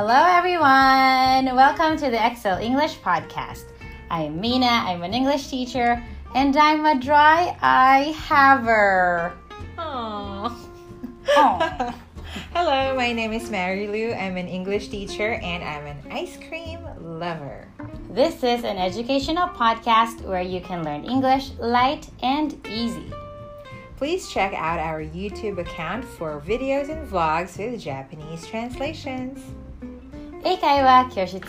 Hello, everyone. Welcome to the Excel English Podcast. I'm Mina, I'm an English teacher, and I'm a dry eye haver. Aww. Oh. Hello, my name is Mary Lou. I'm an English teacher and I'm an ice cream lover. This is an educational podcast where you can learn English light and easy. Please check out our YouTube account for videos and vlogs with Japanese translations. 英会話教室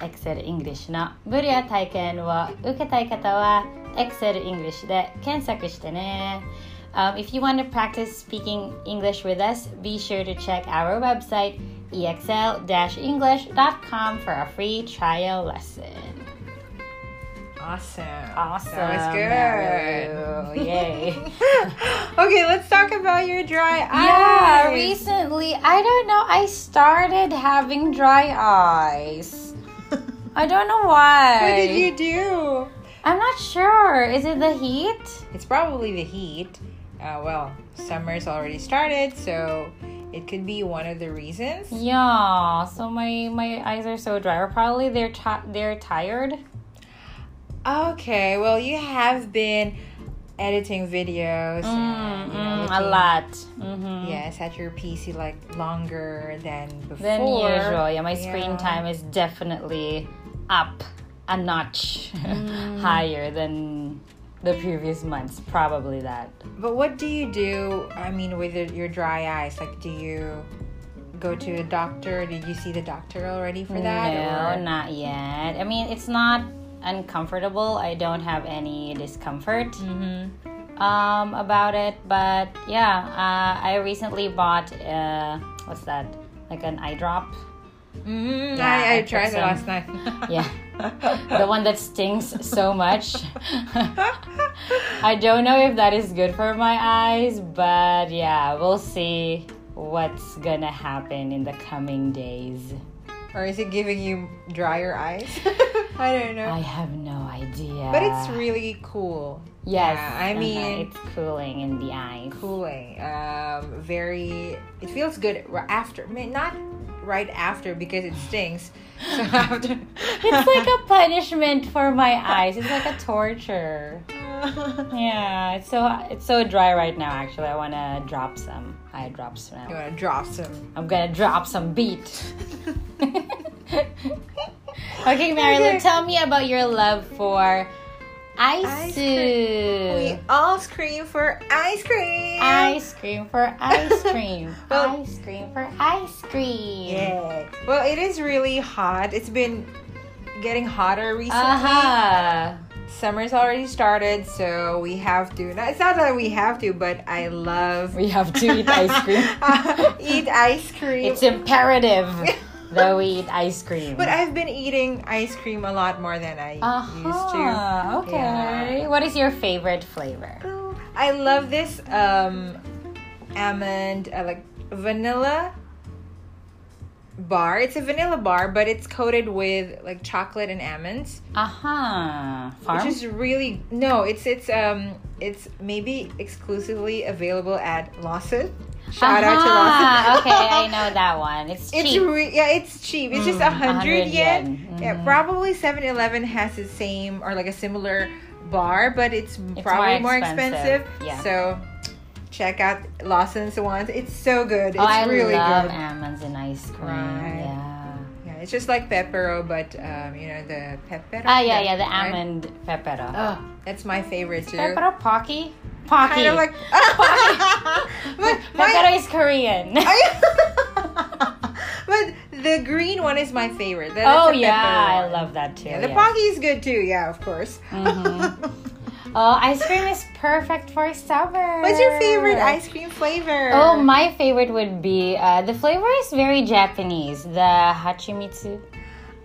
Excel English の無料体験を受けたい方は Excel English で検索してね。Um, if you want to practice speaking English with us, be sure to check our website exl-english.com for a free trial lesson. Awesome. Awesome. That was good. Yay. okay, let's talk about your dry Yeah, eyes. Yeah, recently, I don't know, I started having dry eyes. I don't know why. What did you do? I'm not sure. Is it the heat? It's probably the heat. Uh, well, summer's already started, so it could be one of the reasons. Yeah. So my my eyes are so dry. Or probably they're ti they're tired. Okay, well, you have been editing videos and, you know, Mm, a lot. Mm-hmm. Yes, at your PC like longer than before. Than usual. Yeah, my screen time is definitely up a notch higher than the previous months. Probably that. But what do you do? I mean, with your- your dry eyes, like, do you go to a doctor? Did you see the doctor already for that? No, or- not yet. I mean, it's not uncomfortable. I don't have any discomfort Mhm. um, about it. But yeah, uh, I recently bought uh, what's that? Like an eye drop. Mhm, Yeah, I, I I tried it last night. Yeah. the one that stings so much. I don't know if that is good for my eyes, but yeah, we'll see what's gonna happen in the coming days. or is it giving you drier eyes? I don't know. I have no idea. but it's really cool. Yes, Yeah, I uh-huh, mean- it's cooling in the eyes. cooling. Um, very. It feels good after. I mean, not right after because it stings. So after. It's like a punishment for my eyes. It's like a torture. Yeah, it's so it's so dry right now. Actually, I want to drop some eye drops you now. want to drop some. I'm gonna drop some beat. Okay, Marilyn, Okay. tell me about your love for ice. Ice We all scream for ice cream. Ice cream for ice cream. Well- ice cream for ice cream. Yeah. Well, it is really hot. It's been getting hotter recently. Uh-huh. Summer's already started, so we have to. no, It's not that we have to, but I love We have to eat ice cream. eat ice cream. It's imperative that we eat ice cream. but I've been eating ice cream a lot more than I used to. Uh-huh. Okay. Yeah. What is your favorite flavor? I love this um, almond, uh, like vanilla bar. It's a vanilla bar, but it's coated with like chocolate and almonds, Uh-huh. Farm? which is really no. It's it's um it's maybe exclusively available at Lawson. Shout out to Uh-huh. Lawson. okay, I know that one. It's It's cheap. re- yeah, it's cheap. It's just Mm, a hundred yen. yen. Yeah, Mhm. probably 7-Eleven has the same or like a similar bar, but it's, probably more more expensive. expensive, yeah. So check out Lawson's ones. It's so good. It's oh, I really love good. almonds and ice cream. Right. Yeah. Yeah, it's just like pepero, but um, you know the pepero. Ah, yeah, yeah, the right? almond pepero. Oh, that's my favorite too. Pepero Pocky? Pocky. Kind of like. pocky. but my, Pepero is Korean. but the green one is my favorite. That- oh, yeah, I love that too. Yeah, the yeah. Pocky is good too. Yeah, of course. Mhm. Oh, ice cream is perfect for summer. What's your favorite ice cream flavor? Oh, my favorite would be uh, the flavor is very Japanese. The hachimitsu.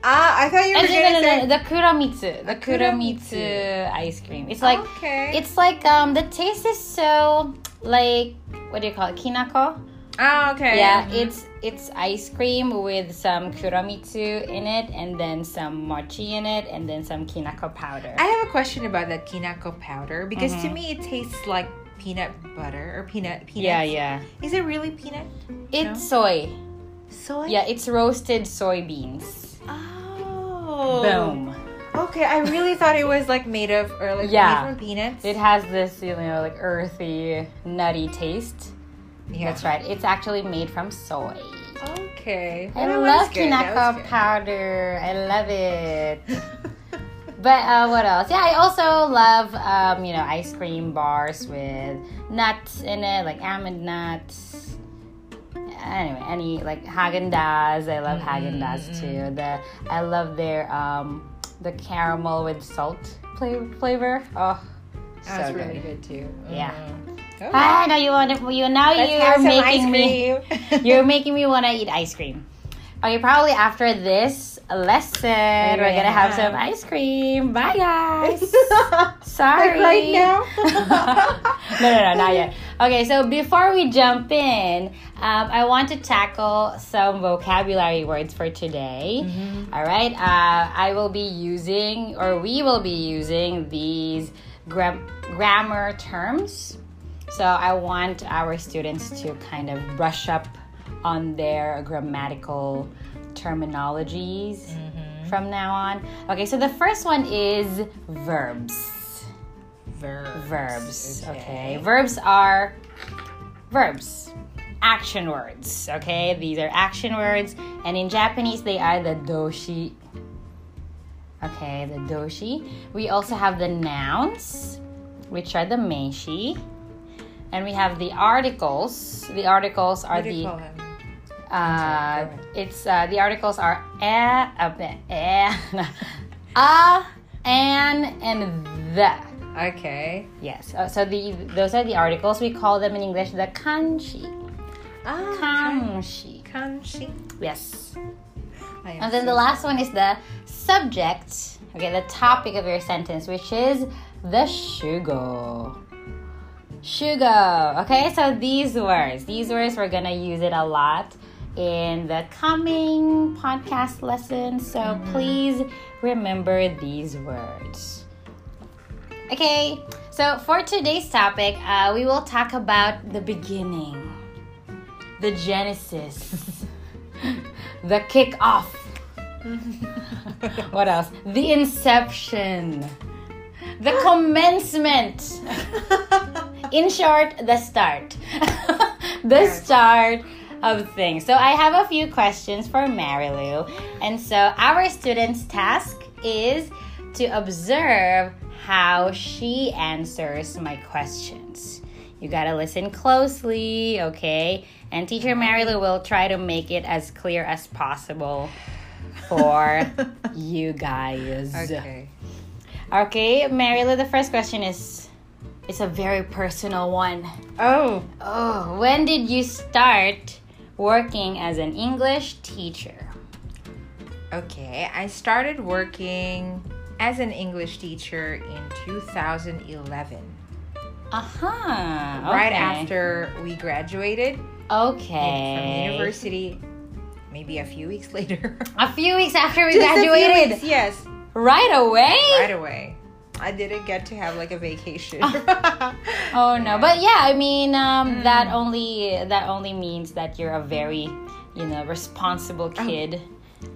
Ah, I thought you were no, no, say. no, the kuromitsu. The The kuromitsu. kuromitsu ice cream. It's like okay. it's like um the taste is so like what do you call it? Kinako. Ah, okay. Yeah, it's it's ice cream with some kuromitsu in it, and then some mochi in it, and then some kinako powder. I have a question about that kinako powder because to Mhm. me it tastes like peanut butter or peanut peanuts. yeah, yeah. Is it really peanut? It's soy. Soy. Yeah, it's roasted soybeans. Oh. Boom. Okay, I really thought it was like made of or like Yeah. made from peanuts. It has this, you know, like earthy, nutty taste. Yeah. That's right. It's actually made from soy. Okay. I That love good, that was kinako good. powder. I love it. But uh, what else? Yeah, I also love um, you know ice cream bars with nuts in it, like almond nuts. Anyway, any like Haagen Dazs. I love Haagen Dazs too. The I love their um, the caramel with salt fla- flavor. Oh, so That's good. really good too. Yeah. Mhm. Oh. Ah, now you want to, you now Let's you're making ice me you're making me want to eat ice cream. Okay, probably after this lesson, we're gonna have some ice cream. Bye, guys. Sorry. Like right now? no, no, no, not yet. Okay, so before we jump in, um, I want to tackle some vocabulary words for today. Mm-hmm. All right, uh, I will be using, or we will be using these gram- grammar terms. So I want our students to kind of brush up on their grammatical terminologies mm-hmm. from now on. Okay, so the first one is verbs. Verbs. Verbs. Okay. Verbs are verbs. Action words. Okay. These are action words. And in Japanese, they are the doshi. Okay, the doshi. We also have the nouns, which are the meishi. And we have the articles. The articles are What do you the call them? uh, it's uh, the articles are a, a, a, a, an, and the. Okay. Yes. Uh, so the those are the articles. We call them in English the kanshi. Ah, Kanshi. kanshi. Yes. And then the last one is the subject. Okay, the topic of your sentence, which is the shugo. Shugo. Okay, so these words, these words we're gonna use it a lot in the coming podcast lessons. So please remember these words. Okay, so for today's topic, uh, we will talk about the beginning, the genesis, the kickoff. what else? The inception, the commencement. In short, the start. the start of things. So I have a few questions for Marilu. And so our student's task is to observe how she answers my questions. You gotta listen closely, okay? And teacher Marilu will try to make it as clear as possible for you guys. Okay. Okay, Marilu, the first question is it's a very personal one. Oh. Oh, when did you start working as an English teacher? Okay. I started working as an English teacher in 2011. Uh-huh. Right okay. after we graduated Okay. from university. Maybe a few weeks later. A few weeks after we Just graduated. weeks, yes. Right away? Right away. I didn't get to have like a vacation. Oh no. But yeah, I mean um, that only that only means that you're a very, you know, responsible kid.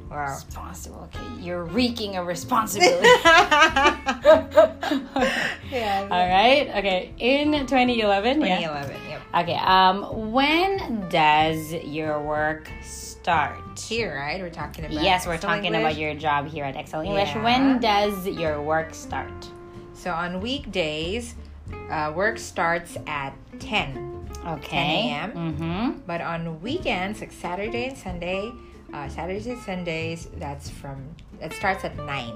wow. Responsible kid. You're reeking of responsibility. yeah. All right. Okay. In 2011. Yeah. 2011. Yep. Okay. Um, when does your work start? Here, right? We're talking about. Yes, we're Excel talking English. about your job here at Excel English. Yeah. When does your work start? So on weekdays, uh, work starts at 10. Okay. 10 a.m.. Mm-hmm. But on weekends, like Saturday and Sunday, uh, Saturdays and Sundays, that's from it starts at 9.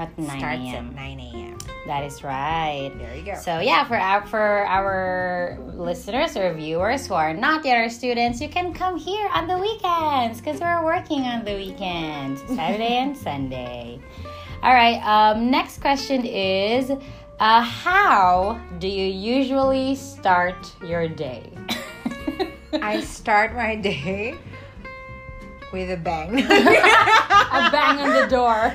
At 9 starts a.m. at 9 a.m. That is right. There you go. So yeah, for our for our listeners or viewers who are not yet our students, you can come here on the weekends because we're working on the weekends, Saturday and Sunday. All right. Um, next question is, uh, how do you usually start your day? I start my day with a bang. a bang on the door.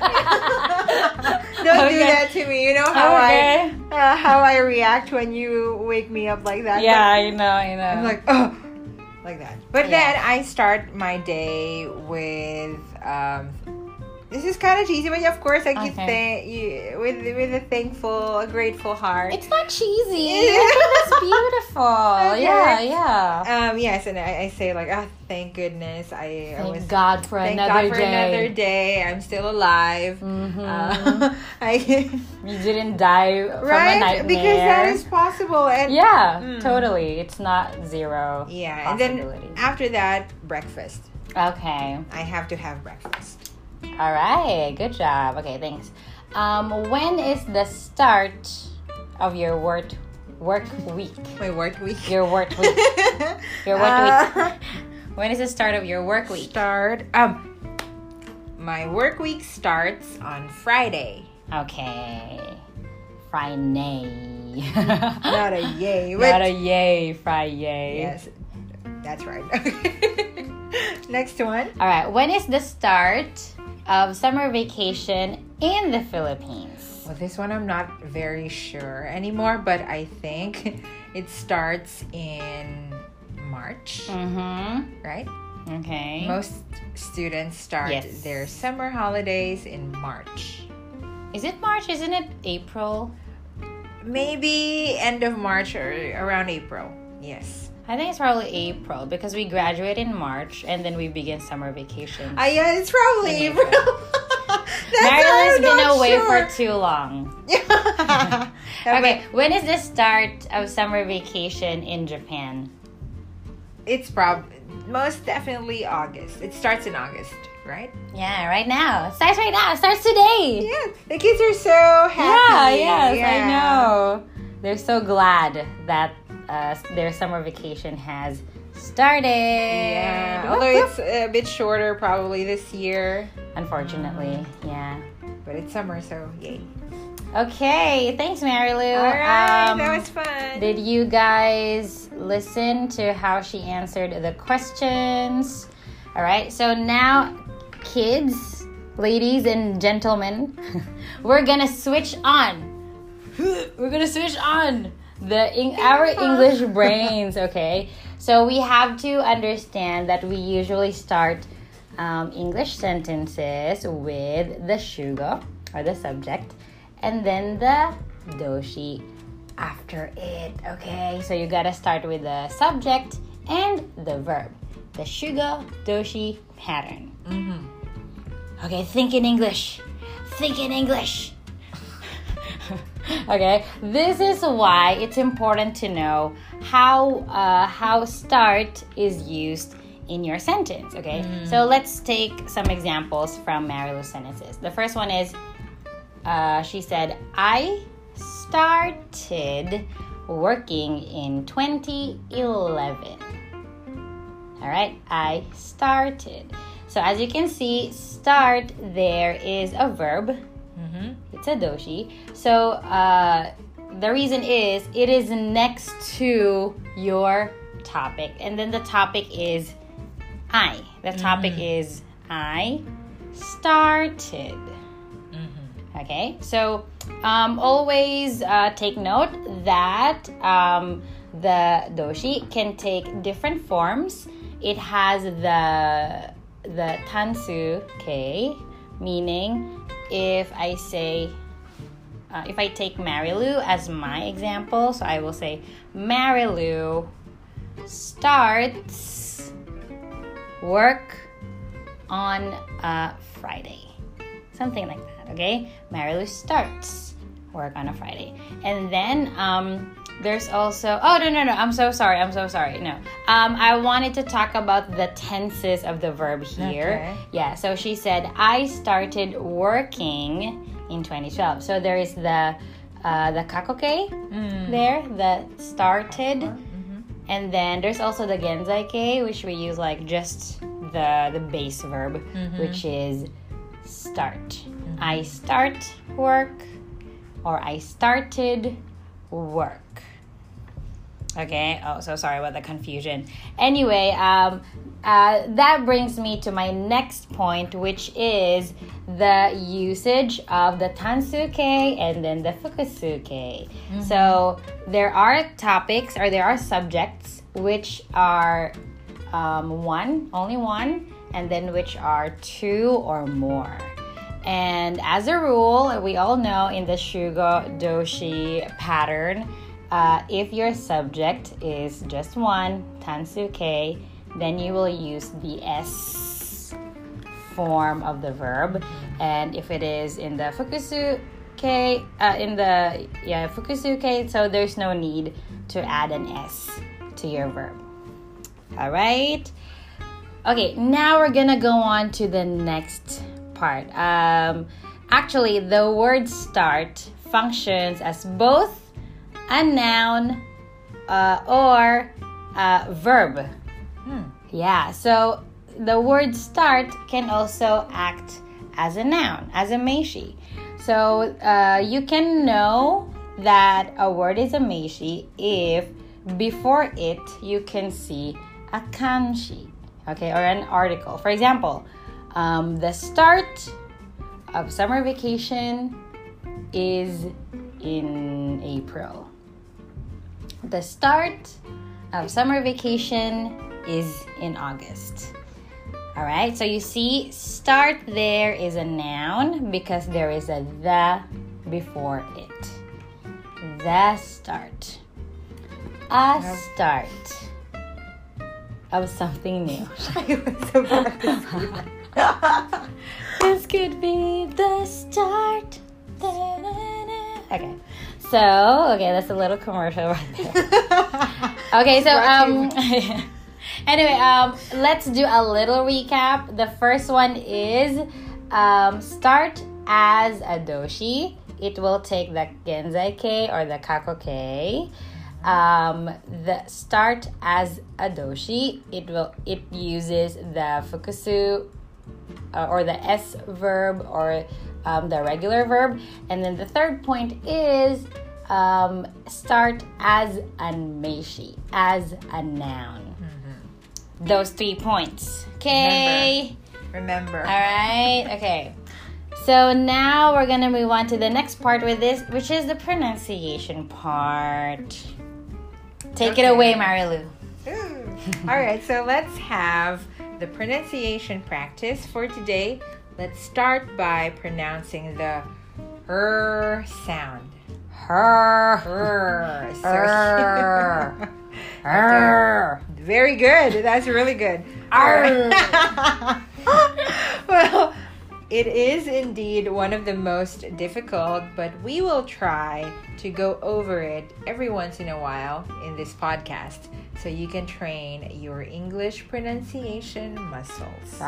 Don't do that to me. You know how Okay. I uh, how I react when you wake me up like that. yeah, I know, I know. I'm like, oh, like that. But Yeah. then I start my day with um this is kind of cheesy, but of course, like you Okay. think you with with a thankful, a grateful heart. It's not cheesy. it's beautiful. Okay. Yeah, yeah. um yes, and I, I say like, ah, thank goodness, I, I Thank was God for thank another God for day. another day. I'm still alive. Mhm. Uh, I you didn't die from a right nightmare. because that is possible, and yeah, Mm. totally. It's not zero. yeah, and then after that, breakfast. Okay. I have to have breakfast. All right. Good job. Okay, thanks. Um, when is the start of your work work week? My work week. Your work week. Your work Uh, week. When is the start of your work week? Start. Um, my work week starts on Friday. Okay. Friday. Not a yay, Not but a yay, Friday. yes, that's right. Next one. All right. When is the start of summer vacation in the Philippines? Well, this one I'm not very sure anymore, but I think it starts in March, Mm-hmm. right? Okay. Most students start Yes. their summer holidays in March. Is it March? Isn't it April? Maybe end of March or around April. Yes. I think it's probably April because we graduate in March and then we begin summer vacation. Ah, yeah, it's probably April. April. That's Marilyn's been away sure. for too long. Yeah. Okay, when is the start of summer vacation in Japan? It's prob most definitely August. It starts in August, right? Yeah, right now. It starts right now. It starts today. Yeah. The kids are so happy. Yeah, yes, Yeah. I know. They're so glad that uh, their summer vacation has started. Yeah. Although it's a bit shorter probably this year, Unfortunately, yeah. but it's summer, so yay. Okay, thanks, Mary Lou. All right, Um, that was fun. Did you guys listen to how she answered the questions? All right, so now, kids, ladies, and gentlemen, we're gonna switch on. We're gonna switch on the Eng- our English brains. Okay, so we have to understand that we usually start um, English sentences with the shugo or the subject, and then the doshi after it. Okay, so you gotta start with the subject and the verb, the shugo doshi pattern. Mhm. Okay, think in English. Think in English. okay, this is why it's important to know how uh, how start is used in your sentence. Okay, so let's take some examples from Marilu's sentences. The first one is, uh, she said, "I started working in 2011." All right, I started. So as you can see, start there is a verb. Mhm. Doshi. So uh, the reason is it is next to your topic, and then the topic is I. The topic is I started. Mhm. Okay, so um, always uh, take note that um, the doshi can take different forms. It has the the tansu ke, meaning if I say uh, if I take Marilu as my example, so I will say Marilu starts work on a Friday. Something like that, okay? Marilu starts work on a Friday. And then um, there's also, oh, no, no, no, I'm so sorry, I'm so sorry. No. Um, I wanted to talk about the tenses of the verb here. Okay. Yeah, so she said, I started working in 2012. So there is the uh, the kakoke Mm. there, the started. Mhm. And then there's also the genzaike, which we use like just the the base verb, which is start. I start work, or I started work. Okay. Oh, so sorry about the confusion. Anyway, um, uh, that brings me to my next point, which is the usage of the tansuke and then the fukusuke. So there are topics or there are subjects which are um, one, only one, and then which are two or more. And as a rule, we all know in the Shugo Doshi pattern, uh, if your subject is just one, tansuke, then you will use the S form of the verb. And if it is in the fukusuke, uh, in the yeah fukusuke, so there's no need to add an S to your verb. All right. Okay, now we're gonna go on to the next part. Um, actually, the word start functions as both a noun uh, or a verb. Hmm. Yeah, so the word start can also act as a noun, as a meishi. So uh, you can know that a word is a meishi if before it you can see a kanshi, okay, or an article. For example, um, the start of summer vacation is in April. The start of summer vacation is in August. All right, so you see, start there is a noun because there is a the before it. The start. A start of something new. I was about to say that. this could be so okay, that's a little commercial right there. Okay, so um, anyway, um, let's do a little recap. The first one is um, start as a doshi. It will take the genzai ke or the kako ke. Um, the start as a doshi. It will it uses the fukusu uh, or the s verb or um, the regular verb, and then the third point is um, start as a meishi, as a noun. Those three points. Okay. Remember. All right. Okay. So now we're gonna move on to the next part with this, which is the pronunciation part. Take it away, Marilu. All right, so let's have the pronunciation practice for today. Let's start by pronouncing the er sound. Her. Er. Er. Er. Very good. That's really good. Well, it is indeed one of the most difficult, but we will try to go over it every once in a while in this podcast so you can train your English pronunciation muscles.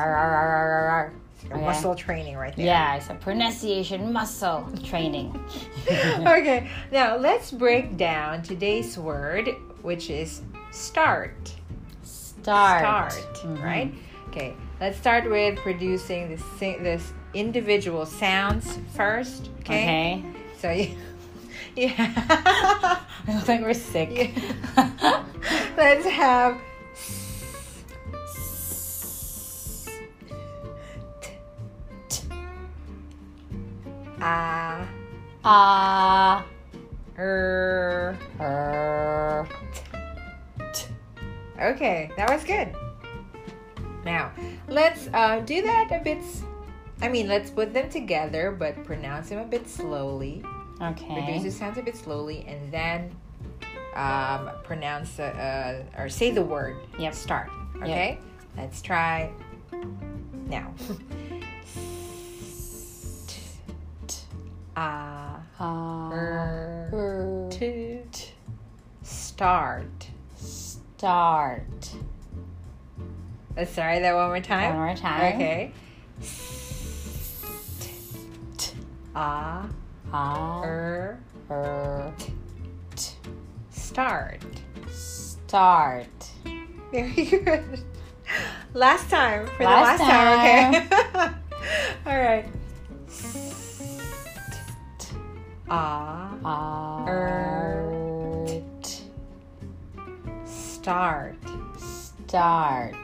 Your Okay. Muscle training right there. Yeah, it's a pronunciation muscle training. okay, now let's break down today's word, which is start. Start. start, Mhm. right? Okay, let's start with producing this this individual sounds first. Okay, Okay. so you, yeah, I look like we're sick. Yeah. let's have ah, Ah. er. Er. Okay, that was good. Now, let's uh, do that a bit. s- I mean, let's put them together, but pronounce them a bit slowly. Okay. Reduce the sounds a bit slowly, and then um, pronounce uh, uh, or say the word. Yep. Start. Okay. Let's try now. Ah, Ah. er, Er. to, start. Start. Let's try that one more time. One more time. Okay. Ah, Ah. er, Er. start. Start. Very good. Last time for Last the last time. Okay. All right. Ah, Ah. Er. start. Start.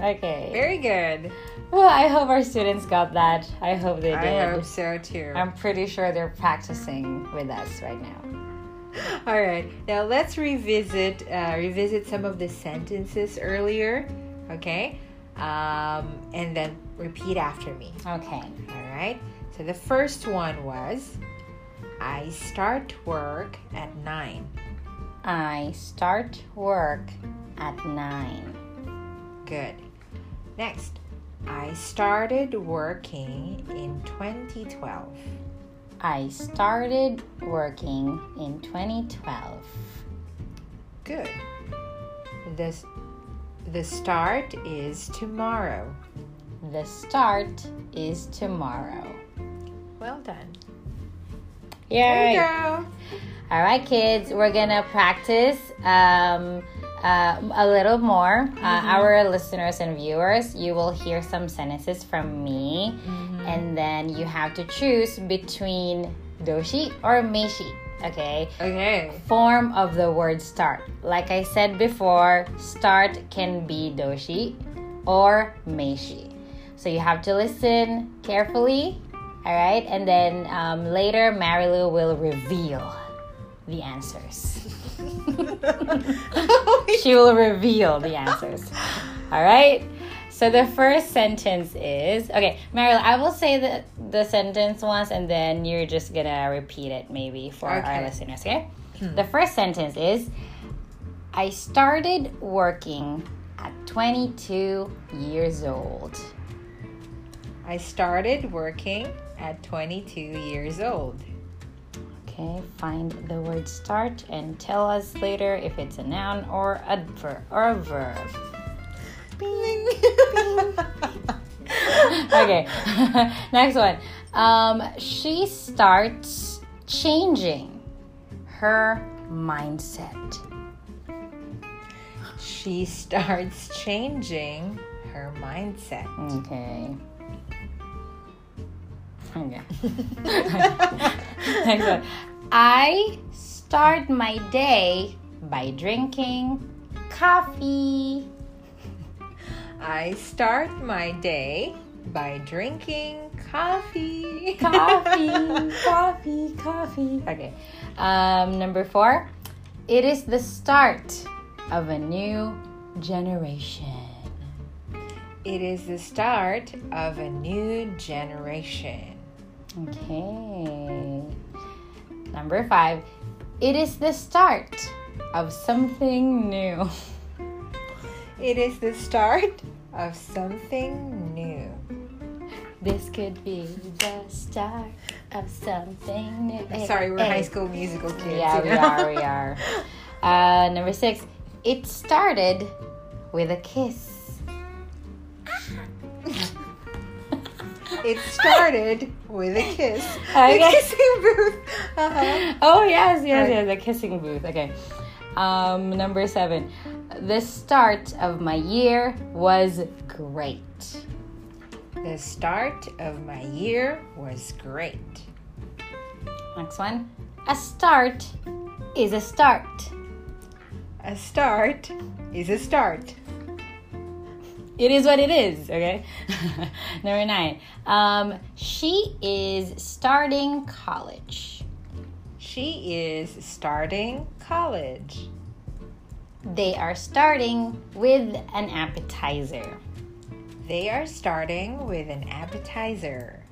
Okay. Very good. Well, I hope our students got that. I hope they did. I hope so too. I'm pretty sure they're practicing with us right now. All right. Now let's revisit uh, revisit some of the sentences earlier. Okay. Um, and then repeat after me. Okay. All right. So the first one was I start work at 9. I start work at 9. Good. Next, I started working in 2012. I started working in 2012. Good. The, the start is tomorrow. The start is tomorrow. Well done. Yay! There you go. All right, kids, we're gonna practice um, uh, a little more. Uh, our listeners and viewers, you will hear some sentences from me, and then you have to choose between doshi or meishi. Okay. Okay. Form of the word start. Like I said before, start can be doshi or meishi. So you have to listen carefully. All right, and then um, later Marilu will reveal the answers. she will reveal the answers. All right. So the first sentence is okay, Marilu. I will say the the sentence once, and then you're just gonna repeat it maybe for our listeners. Okay. The first sentence is, I started working at 22 years old. I started working at 22 years old. Okay, find the word start and tell us later if it's a noun or a verb or a verb. Okay, next one. Um, she starts changing her mindset. she starts changing her mindset. Okay. Okay. Next one. I start my day by drinking coffee. I start my day by drinking coffee. Coffee, coffee, coffee. Okay. Um, number four. It is the start of a new generation. It is the start of a new generation. Okay. Number five. It is the start of something new. It is the start of something new. This could be the start of something new. I'm sorry, we're Hey, high school musical kids. Yeah, you we know? are, we are. Uh, number six. It started with a kiss. It started with a kiss. Okay. The kissing booth. Uh-huh. Oh yes, yes, Right. yes, the kissing booth. Okay. Um, number seven. The start of my year was great. The start of my year was great. Next one. A start is a start. A start is a start. It is what it is, okay? Number nine. Um, she is starting college. She is starting college. They are starting with an appetizer. They are starting with an appetizer.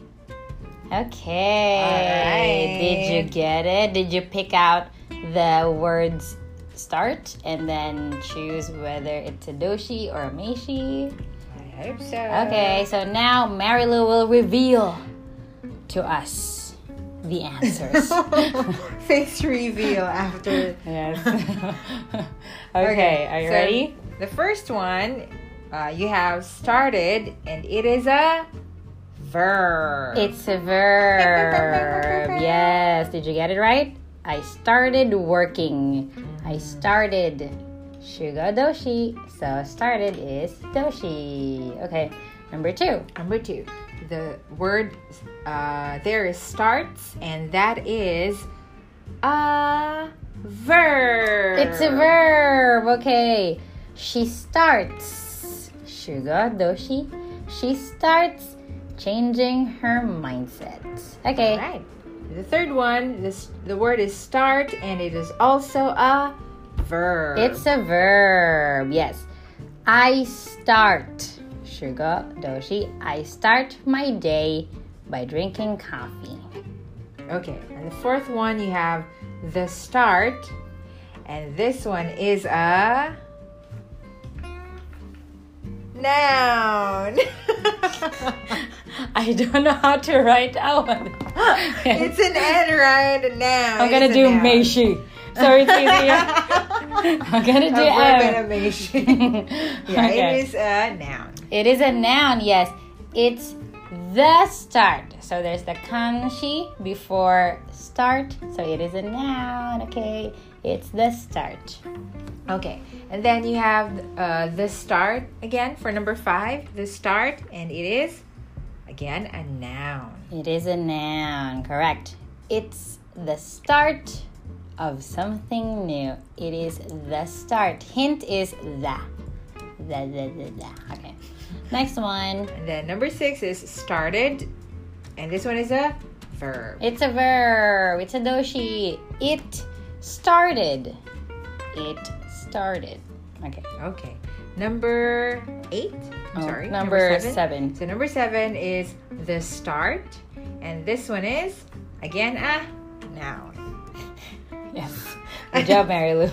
Okay. Alright. Did you get it? Did you pick out the words start and then choose whether it's a doshi or a meishi? I hope so. Okay, so now Marilu will reveal to us the answers. Face reveal after. yes. okay, are you so ready? The first one, uh, you have started, and it is a verb. It's a verb. Yes. Did you get it right? I started working. I started. Shugo doshi. So started is doshi. Okay. Number two. Number two, the word uh, there is starts, and that is a verb. It's a verb. Okay. She starts. Shugo doshi. She starts changing her mindset. Okay. The third one, this the word is start, and it is also a verb. It's a verb. Yes. I start. Sugar doshi. I start my day by drinking coffee. okay. And the fourth one, you have the start, and this one is a noun. I don't know how to write out. it's an N, right? A noun. I'm gonna do. Meishi. Sorry, it's easier. I'm gonna do A verb and M. a yeah, Okay. it is a noun. It is a noun, yes. It's the start. So there's the kanshi before start. So it is a noun, okay? It's the start. Okay, and then you have uh, the start again for number five, the start, and it is again a noun. It is a noun, correct. It's the start of something new. It is the start. Hint is the. The, the, the, the. Okay. Next one. And then number six is started, and this one is a verb. It's a verb. It's a doshi. It started. It started. Okay. Okay, number eight. I'm Oh, sorry, number seven. So number seven is the start, and this one is again a noun. Yes. Good job, Mary Lou.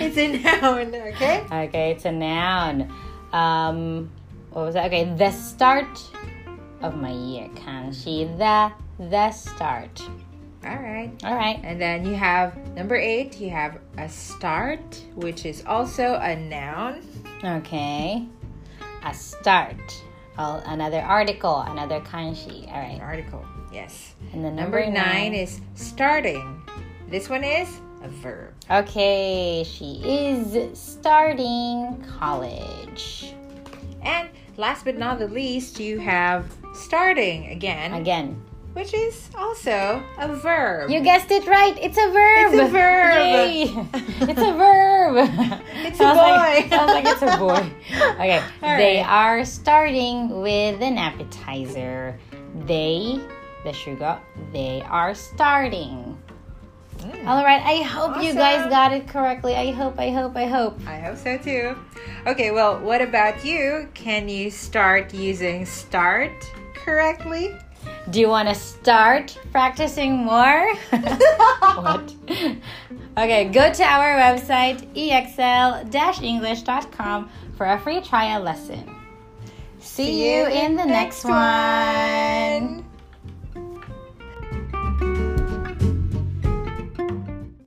it's a noun. Okay. okay, it's a noun. Um, what was that? Okay, the start of my year. Can Kanshi the the start. All right. All right. And then you have number eight, you have a start, which is also a noun. Okay. A start. Oh, another article, another kanshi. All An article. Yes. And then Number, nine, is starting. This one is a verb. Okay, she is starting college. And last but not the least, you have starting again, Again, which is also a verb. you guessed it right. It's a verb. It's a verb. Yay. it's a verb. It's a Sounds like- boy. sounds like it's a boy. Okay, All they are starting with an appetizer. They, the sugar, they are starting. Mm. All right, I hope you guys got it correctly. I hope, I hope, I hope. I hope so too. Okay, well, what about you? Can you start using start correctly? Do you want to start practicing more? what? Okay, go to our website exl-english.com for a free trial lesson. See, you in the next one.